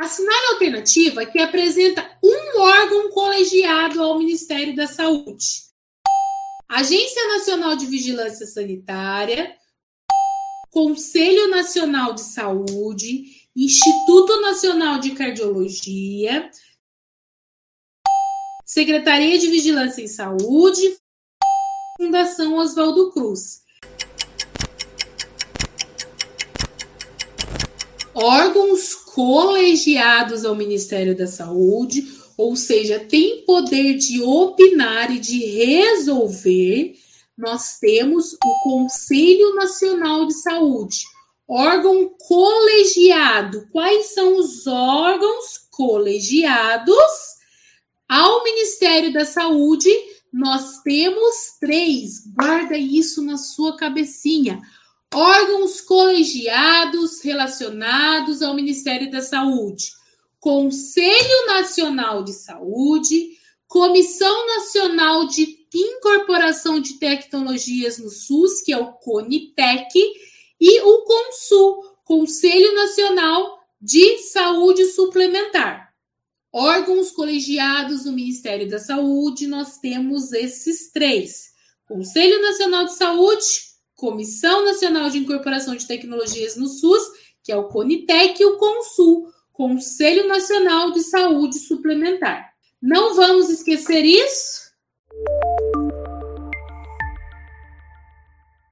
Assinale alternativa que apresenta um órgão colegiado ao Ministério da Saúde. Agência Nacional de Vigilância Sanitária, Conselho Nacional de Saúde, Instituto Nacional de Cardiologia, Secretaria de Vigilância em Saúde, Fundação Oswaldo Cruz. Órgãos colegiados ao Ministério da Saúde, ou seja, tem poder de opinar e de resolver. Nós temos o Conselho Nacional de Saúde, órgão colegiado. Quais são os órgãos colegiados? Ao Ministério da Saúde, nós temos três. Guarda isso na sua cabecinha. Órgãos colegiados relacionados ao Ministério da Saúde. Conselho Nacional de Saúde, Comissão Nacional de Incorporação de Tecnologias no SUS, que é o CONITEC, e o CONSUL, Conselho Nacional de Saúde Suplementar órgãos colegiados do Ministério da Saúde, nós temos esses três: Conselho Nacional de Saúde, Comissão Nacional de Incorporação de Tecnologias no SUS, que é o CONITEC, e o CONSUL, Conselho Nacional de Saúde Suplementar. Não vamos esquecer isso.